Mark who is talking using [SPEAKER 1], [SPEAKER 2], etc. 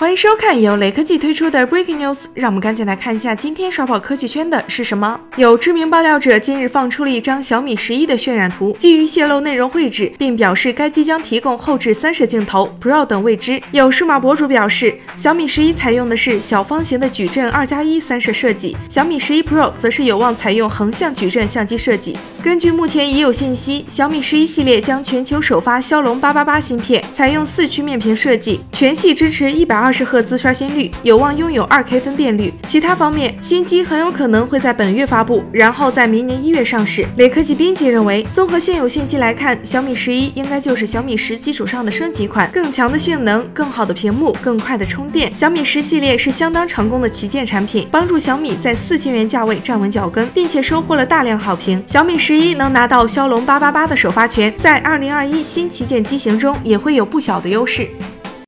[SPEAKER 1] 欢迎收看由雷科技推出的 Breaking News，让我们赶紧来看一下今天刷爆科技圈的是什么。有知名爆料者今日放出了一张小米十一的渲染图，基于泄露内容绘制，并表示该机将提供后置三摄镜头，Pro 等未知。有数码博主表示，小米十一采用的是小方形的矩阵二加一三摄设计，小米十一 Pro 则是有望采用横向矩阵相机设计。根据目前已有信息，小米十一系列将全球首发骁龙八八八芯片，采用四曲面屏设计，全系支持一百二。二十赫兹刷新率，有望拥有二 K 分辨率。其他方面，新机很有可能会在本月发布，然后在明年一月上市。雷科技编辑认为，综合现有信息来看，小米十一应该就是小米十基础上的升级款，更强的性能、更好的屏幕、更快的充电。小米十系列是相当成功的旗舰产品，帮助小米在四千元价位站稳脚跟，并且收获了大量好评。小米十一能拿到骁龙八八八的首发权，在二零二一新旗舰机型中也会有不小的优势。